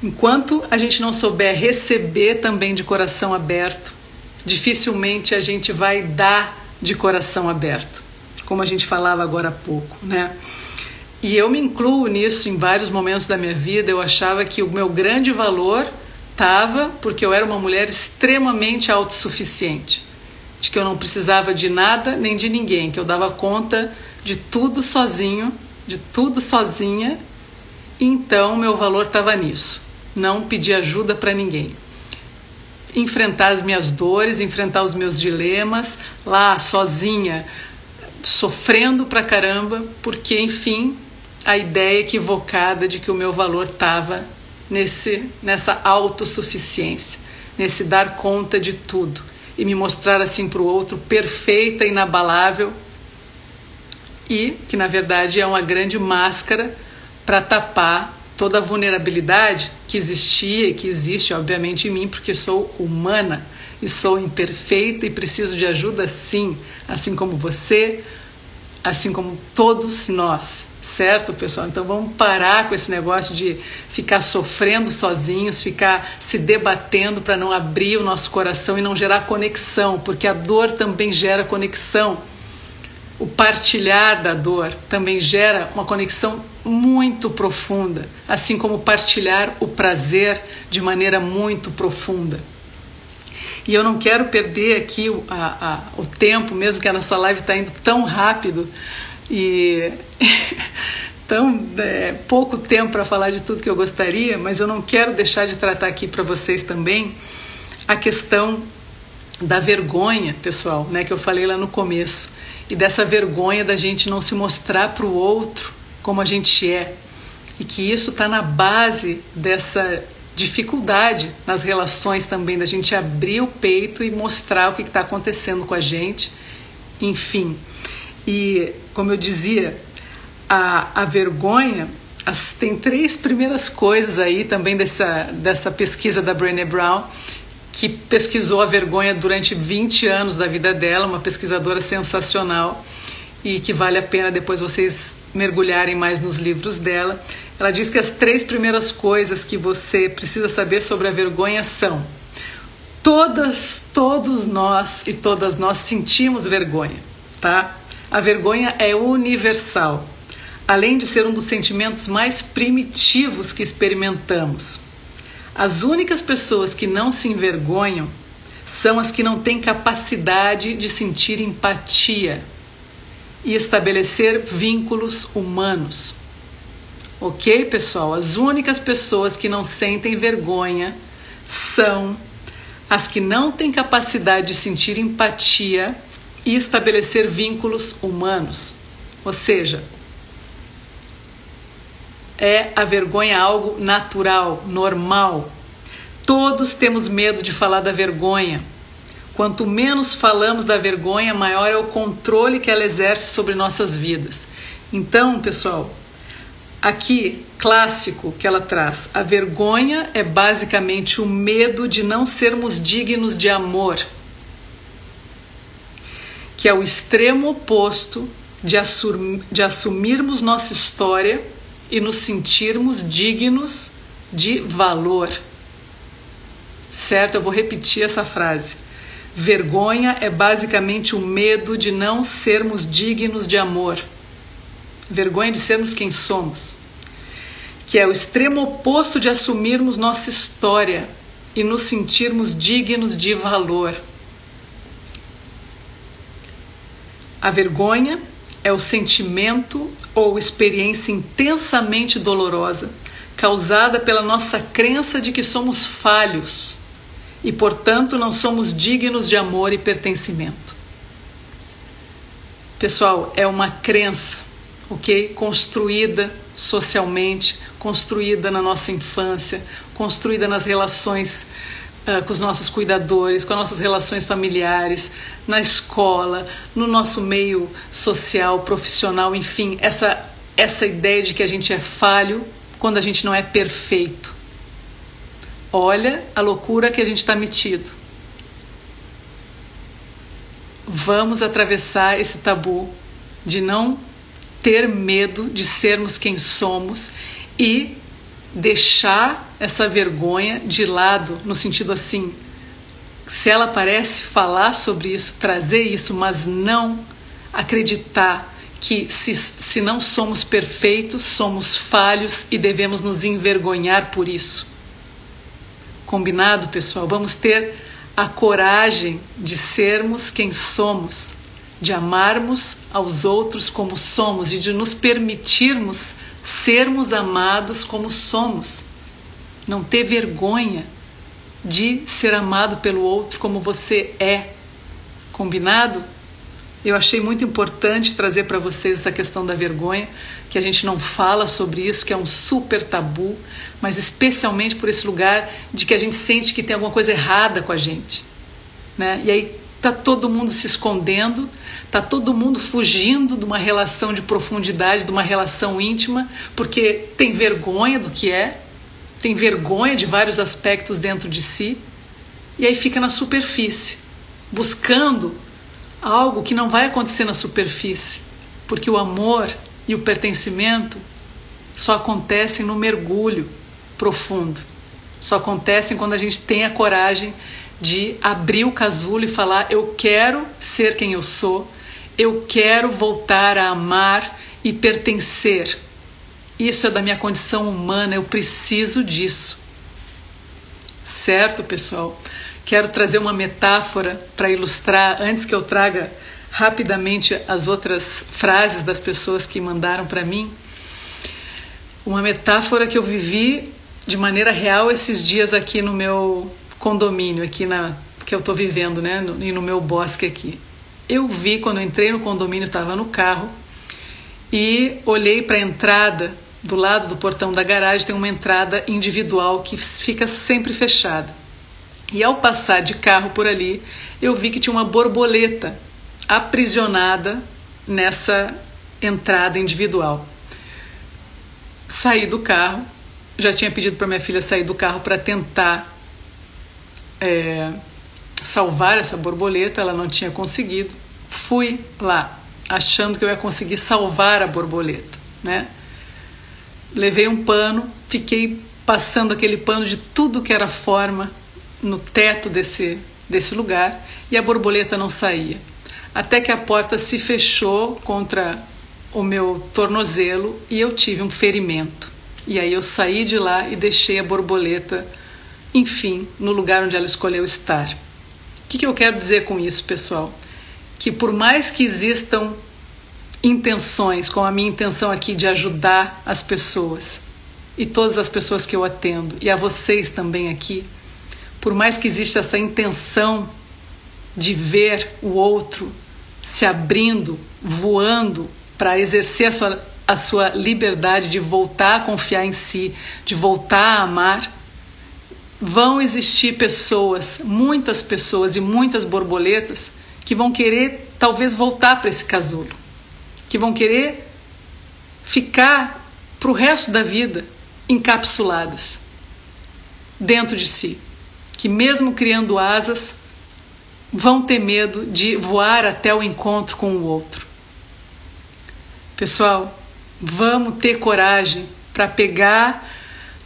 enquanto a gente não souber receber também de coração aberto, dificilmente a gente vai dar de coração aberto, como a gente falava agora há pouco, né? E eu me incluo nisso em vários momentos da minha vida. Eu achava que o meu grande valor Tava porque eu era uma mulher extremamente autossuficiente, de que eu não precisava de nada nem de ninguém, que eu dava conta de tudo sozinho, de tudo sozinha. Então meu valor estava nisso, não pedir ajuda para ninguém. Enfrentar as minhas dores, enfrentar os meus dilemas lá sozinha, sofrendo pra caramba, porque enfim, a ideia equivocada de que o meu valor estava nesse nessa autossuficiência, nesse dar conta de tudo e me mostrar assim para o outro perfeita, inabalável e que na verdade é uma grande máscara para tapar toda a vulnerabilidade que existia e que existe obviamente em mim porque sou humana e sou imperfeita e preciso de ajuda sim, assim como você, assim como todos nós certo, pessoal? Então vamos parar com esse negócio de ficar sofrendo sozinhos, ficar se debatendo para não abrir o nosso coração e não gerar conexão, porque a dor também gera conexão. O partilhar da dor também gera uma conexão muito profunda, assim como partilhar o prazer de maneira muito profunda. E eu não quero perder aqui o, a, a, o tempo, mesmo que a nossa live está indo tão rápido, e tão é, pouco tempo para falar de tudo que eu gostaria, mas eu não quero deixar de tratar aqui para vocês também a questão da vergonha, pessoal, né, que eu falei lá no começo, e dessa vergonha da gente não se mostrar para o outro como a gente é, e que isso está na base dessa dificuldade nas relações também, da gente abrir o peito e mostrar o que está acontecendo com a gente, enfim. E, como eu dizia, a, a vergonha, as, tem três primeiras coisas aí também dessa, dessa pesquisa da Brené Brown, que pesquisou a vergonha durante 20 anos da vida dela, uma pesquisadora sensacional e que vale a pena depois vocês mergulharem mais nos livros dela. Ela diz que as três primeiras coisas que você precisa saber sobre a vergonha são: todas, todos nós e todas nós sentimos vergonha, tá? A vergonha é universal, além de ser um dos sentimentos mais primitivos que experimentamos. As únicas pessoas que não se envergonham são as que não têm capacidade de sentir empatia e estabelecer vínculos humanos. Ok, pessoal? As únicas pessoas que não sentem vergonha são as que não têm capacidade de sentir empatia e estabelecer vínculos humanos. Ou seja, é a vergonha algo natural, normal. Todos temos medo de falar da vergonha Quanto menos falamos da vergonha, maior é o controle que ela exerce sobre nossas vidas. Então, pessoal, aqui, clássico que ela traz: a vergonha é basicamente o medo de não sermos dignos de amor, que é o extremo oposto de, assum de assumirmos nossa história e nos sentirmos dignos de valor. Certo? Eu vou repetir essa frase. Vergonha é basicamente o medo de não sermos dignos de amor. Vergonha de sermos quem somos. Que é o extremo oposto de assumirmos nossa história e nos sentirmos dignos de valor. A vergonha é o sentimento ou experiência intensamente dolorosa causada pela nossa crença de que somos falhos e, portanto, não somos dignos de amor e pertencimento. Pessoal, é uma crença, ok? Construída socialmente, construída na nossa infância, construída nas relações uh, com os nossos cuidadores, com as nossas relações familiares, na escola, no nosso meio social, profissional, enfim, essa, essa ideia de que a gente é falho quando a gente não é perfeito. Olha a loucura que a gente está metido. Vamos atravessar esse tabu de não ter medo de sermos quem somos e deixar essa vergonha de lado, no sentido assim, se ela parece falar sobre isso, trazer isso, mas não acreditar que se, se não somos perfeitos, somos falhos e devemos nos envergonhar por isso. Combinado, pessoal? Vamos ter a coragem de sermos quem somos, de amarmos aos outros como somos e de nos permitirmos sermos amados como somos. Não ter vergonha de ser amado pelo outro como você é. Combinado? Eu achei muito importante trazer para vocês essa questão da vergonha, que a gente não fala sobre isso, que é um super tabu, mas especialmente por esse lugar de que a gente sente que tem alguma coisa errada com a gente, né? E aí tá todo mundo se escondendo, tá todo mundo fugindo de uma relação de profundidade, de uma relação íntima, porque tem vergonha do que é, tem vergonha de vários aspectos dentro de si, e aí fica na superfície, buscando algo que não vai acontecer na superfície, porque o amor e o pertencimento só acontecem no mergulho profundo. Só acontecem quando a gente tem a coragem de abrir o casulo e falar: eu quero ser quem eu sou, eu quero voltar a amar e pertencer. Isso é da minha condição humana, eu preciso disso. Certo, pessoal? Quero trazer uma metáfora para ilustrar, antes que eu traga rapidamente as outras frases das pessoas que mandaram para mim. Uma metáfora que eu vivi de maneira real esses dias aqui no meu condomínio, aqui na que eu estou vivendo, né, no, e no meu bosque aqui. Eu vi quando eu entrei no condomínio, estava no carro e olhei para a entrada do lado do portão da garagem tem uma entrada individual que fica sempre fechada. E ao passar de carro por ali, eu vi que tinha uma borboleta aprisionada nessa entrada individual. saí do carro, já tinha pedido para minha filha sair do carro para tentar é, salvar essa borboleta, ela não tinha conseguido. Fui lá, achando que eu ia conseguir salvar a borboleta, né? Levei um pano, fiquei passando aquele pano de tudo que era forma no teto desse, desse lugar e a borboleta não saía. Até que a porta se fechou contra o meu tornozelo e eu tive um ferimento. E aí eu saí de lá e deixei a borboleta, enfim, no lugar onde ela escolheu estar. O que, que eu quero dizer com isso, pessoal? Que por mais que existam intenções, como a minha intenção aqui de ajudar as pessoas e todas as pessoas que eu atendo, e a vocês também aqui, por mais que exista essa intenção de ver o outro se abrindo, voando para exercer a sua, a sua liberdade de voltar a confiar em si, de voltar a amar, vão existir pessoas, muitas pessoas e muitas borboletas que vão querer talvez voltar para esse casulo, que vão querer ficar para o resto da vida encapsuladas dentro de si, que mesmo criando asas vão ter medo de voar até o encontro com o outro. Pessoal, vamos ter coragem para pegar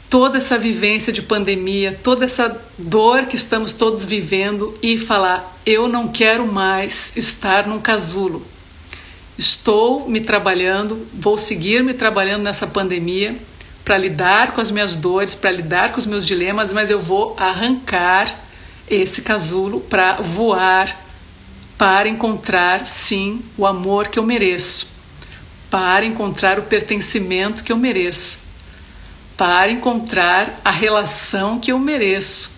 toda essa vivência de pandemia, toda essa dor que estamos todos vivendo e falar: eu não quero mais estar num casulo. Estou me trabalhando, vou seguir me trabalhando nessa pandemia para lidar com as minhas dores, para lidar com os meus dilemas, mas eu vou arrancar esse casulo para voar, para encontrar sim o amor que eu mereço, para encontrar o pertencimento que eu mereço, para encontrar a relação que eu mereço.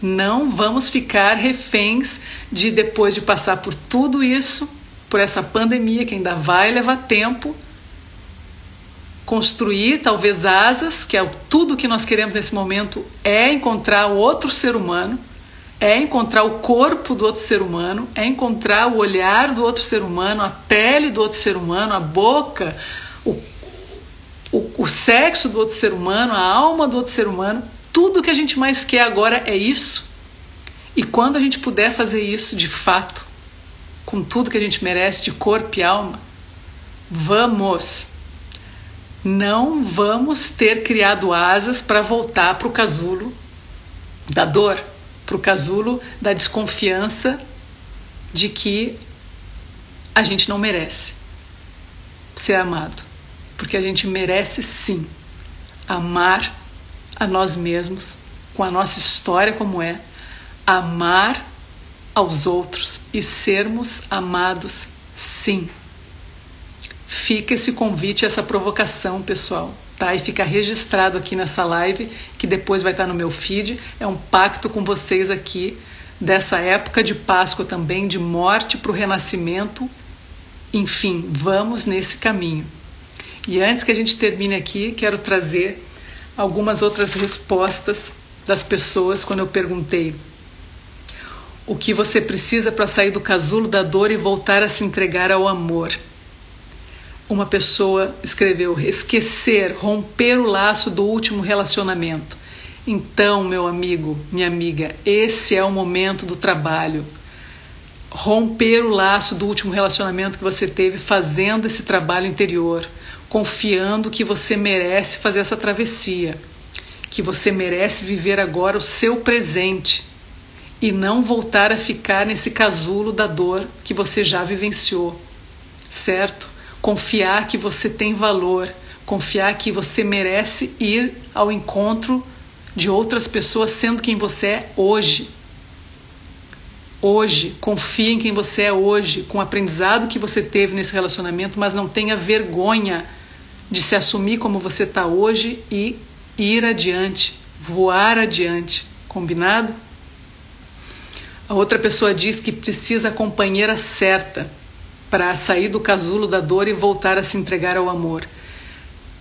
Não vamos ficar reféns de depois de passar por tudo isso, por essa pandemia que ainda vai levar tempo, construir talvez asas, que é tudo que nós queremos nesse momento, é encontrar o outro ser humano, é encontrar o corpo do outro ser humano, é encontrar o olhar do outro ser humano, a pele do outro ser humano, a boca, o, o sexo do outro ser humano, a alma do outro ser humano. Tudo que a gente mais quer agora é isso. E quando a gente puder fazer isso de fato, com tudo que a gente merece de corpo e alma, vamos! não vamos ter criado asas para voltar para o casulo da dor, para o casulo da desconfiança de que a gente não merece ser amado. Porque a gente merece sim amar a nós mesmos, com a nossa história como é, amar aos outros e sermos amados sim fica esse convite, essa provocação, pessoal. Tá? E fica registrado aqui nessa live, que depois vai estar no meu feed. É um pacto com vocês aqui dessa época de Páscoa também, de morte para o renascimento. Enfim, vamos nesse caminho. E antes que a gente termine aqui, quero trazer algumas outras respostas das pessoas quando eu perguntei o que você precisa para sair do casulo da dor e voltar a se entregar ao amor uma pessoa escreveu esquecer, romper o laço do último relacionamento. Então, meu amigo, minha amiga, esse é o momento do trabalho. Romper o laço do último relacionamento que você teve fazendo esse trabalho interior, confiando que você merece fazer essa travessia, que você merece viver agora o seu presente e não voltar a ficar nesse casulo da dor que você já vivenciou, certo? confiar que você tem valor, confiar que você merece ir ao encontro de outras pessoas sendo quem você é hoje. Hoje, confie em quem você é hoje, com o aprendizado que você teve nesse relacionamento, mas não tenha vergonha de se assumir como você está hoje e ir adiante, voar adiante. Combinado? A outra pessoa diz que precisa a companheira certa para sair do casulo da dor e voltar a se entregar ao amor.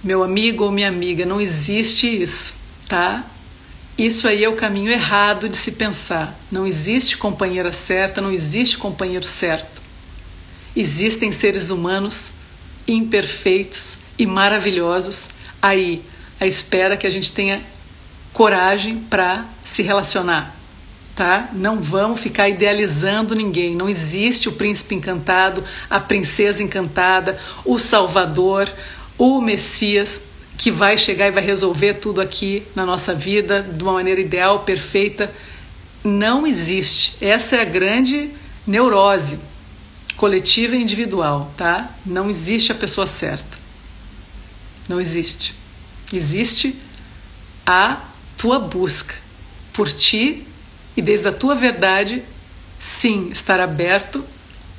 Meu amigo ou minha amiga, não existe isso, tá? Isso aí é o caminho errado de se pensar. Não existe companheira certa, não existe companheiro certo. Existem seres humanos imperfeitos e maravilhosos aí à espera que a gente tenha coragem para se relacionar, tá? Não vamos ficar idealizando ninguém. Não existe o príncipe encantado, a princesa encantada, o salvador, o Messias que vai chegar e vai resolver tudo aqui na nossa vida de uma maneira ideal, perfeita. Não existe. Essa é a grande neurose coletiva e individual, tá? Não existe a pessoa certa. Não existe. Existe a tua busca por ti e desde a tua verdade, sim, estar aberto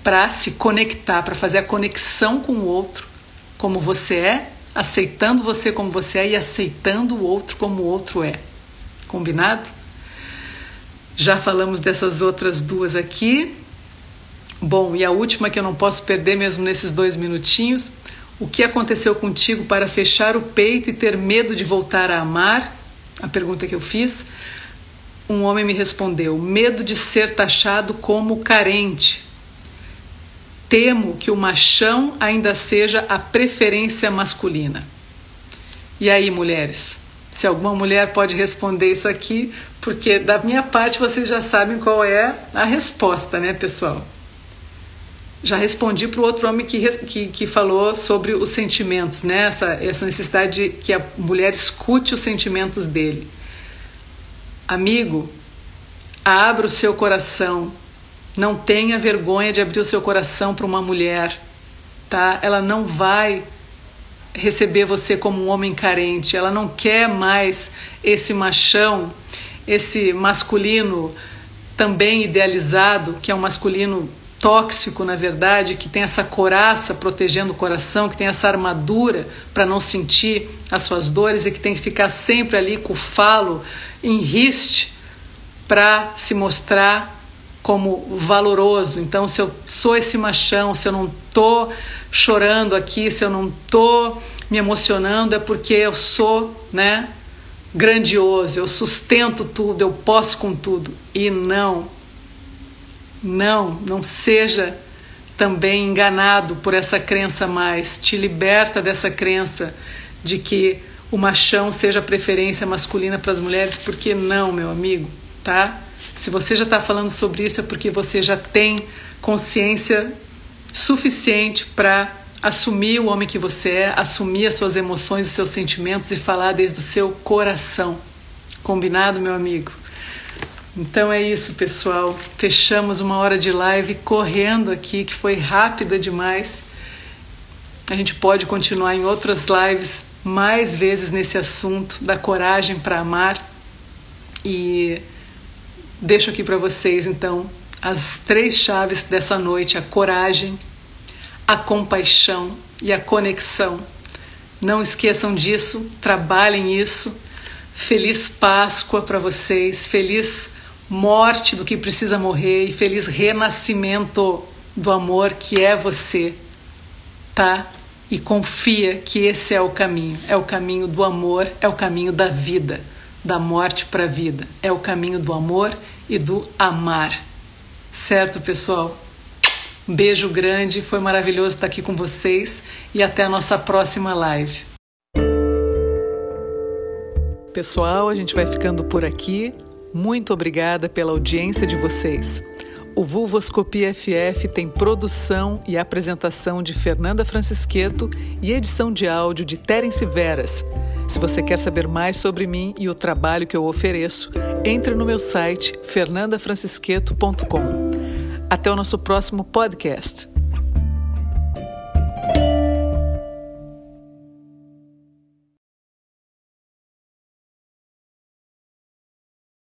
para se conectar, para fazer a conexão com o outro, como você é, aceitando você como você é e aceitando o outro como o outro é. Combinado? Já falamos dessas outras duas aqui. Bom, e a última que eu não posso perder mesmo nesses dois minutinhos. O que aconteceu contigo para fechar o peito e ter medo de voltar a amar? A pergunta que eu fiz. Um homem me respondeu: medo de ser taxado como carente. Temo que o machão ainda seja a preferência masculina. E aí, mulheres? Se alguma mulher pode responder isso aqui, porque da minha parte vocês já sabem qual é a resposta, né, pessoal? Já respondi para o outro homem que, que, que, falou sobre os sentimentos, né? essa, essa necessidade de que a mulher escute os sentimentos dele. Amigo, abra o seu coração não tenha vergonha de abrir o seu coração para uma mulher, tá? Ela não vai receber você como um homem carente. Ela não quer mais esse machão, esse masculino também idealizado, que é um masculino tóxico, na verdade, que tem essa coraça protegendo o coração, que tem essa armadura para não sentir as suas dores e que tem que ficar sempre ali com o falo em riste para se mostrar como valoroso. Então, se eu sou esse machão, se eu não tô chorando aqui, se eu não tô me emocionando, é porque eu sou, né, grandioso, eu sustento tudo, eu posso com tudo. E não, não, não seja também enganado por essa crença mais. Te liberta dessa crença de que o machão seja a preferência masculina para as mulheres, porque não, meu amigo, tá? Se você já está falando sobre isso, é porque você já tem consciência suficiente para assumir o homem que você é, assumir as suas emoções, os seus sentimentos e falar desde o seu coração. Combinado, meu amigo? Então é isso, pessoal. Fechamos uma hora de live correndo aqui, que foi rápida demais. A gente pode continuar em outras lives mais vezes nesse assunto da coragem para amar. E Deixo aqui para vocês então as três chaves dessa noite: a coragem, a compaixão e a conexão. Não esqueçam disso, trabalhem isso. Feliz Páscoa para vocês, feliz morte do que precisa morrer e feliz renascimento do amor que é você, tá? E confia que esse é o caminho, é o caminho do amor, é o caminho da vida da morte para a vida. É o caminho do amor e do amar. Certo, pessoal? Um beijo grande, foi maravilhoso estar aqui com vocês e até a nossa próxima live. Pessoal, a gente vai ficando por aqui. Muito obrigada pela audiência de vocês. O Vulvoscopia FF tem produção e apresentação de Fernanda Francisqueto e edição de áudio de Terence Veras. Se você quer saber mais sobre mim e o trabalho que eu ofereço, entre no meu site fernandafrancisqueto.com. Até o nosso próximo podcast.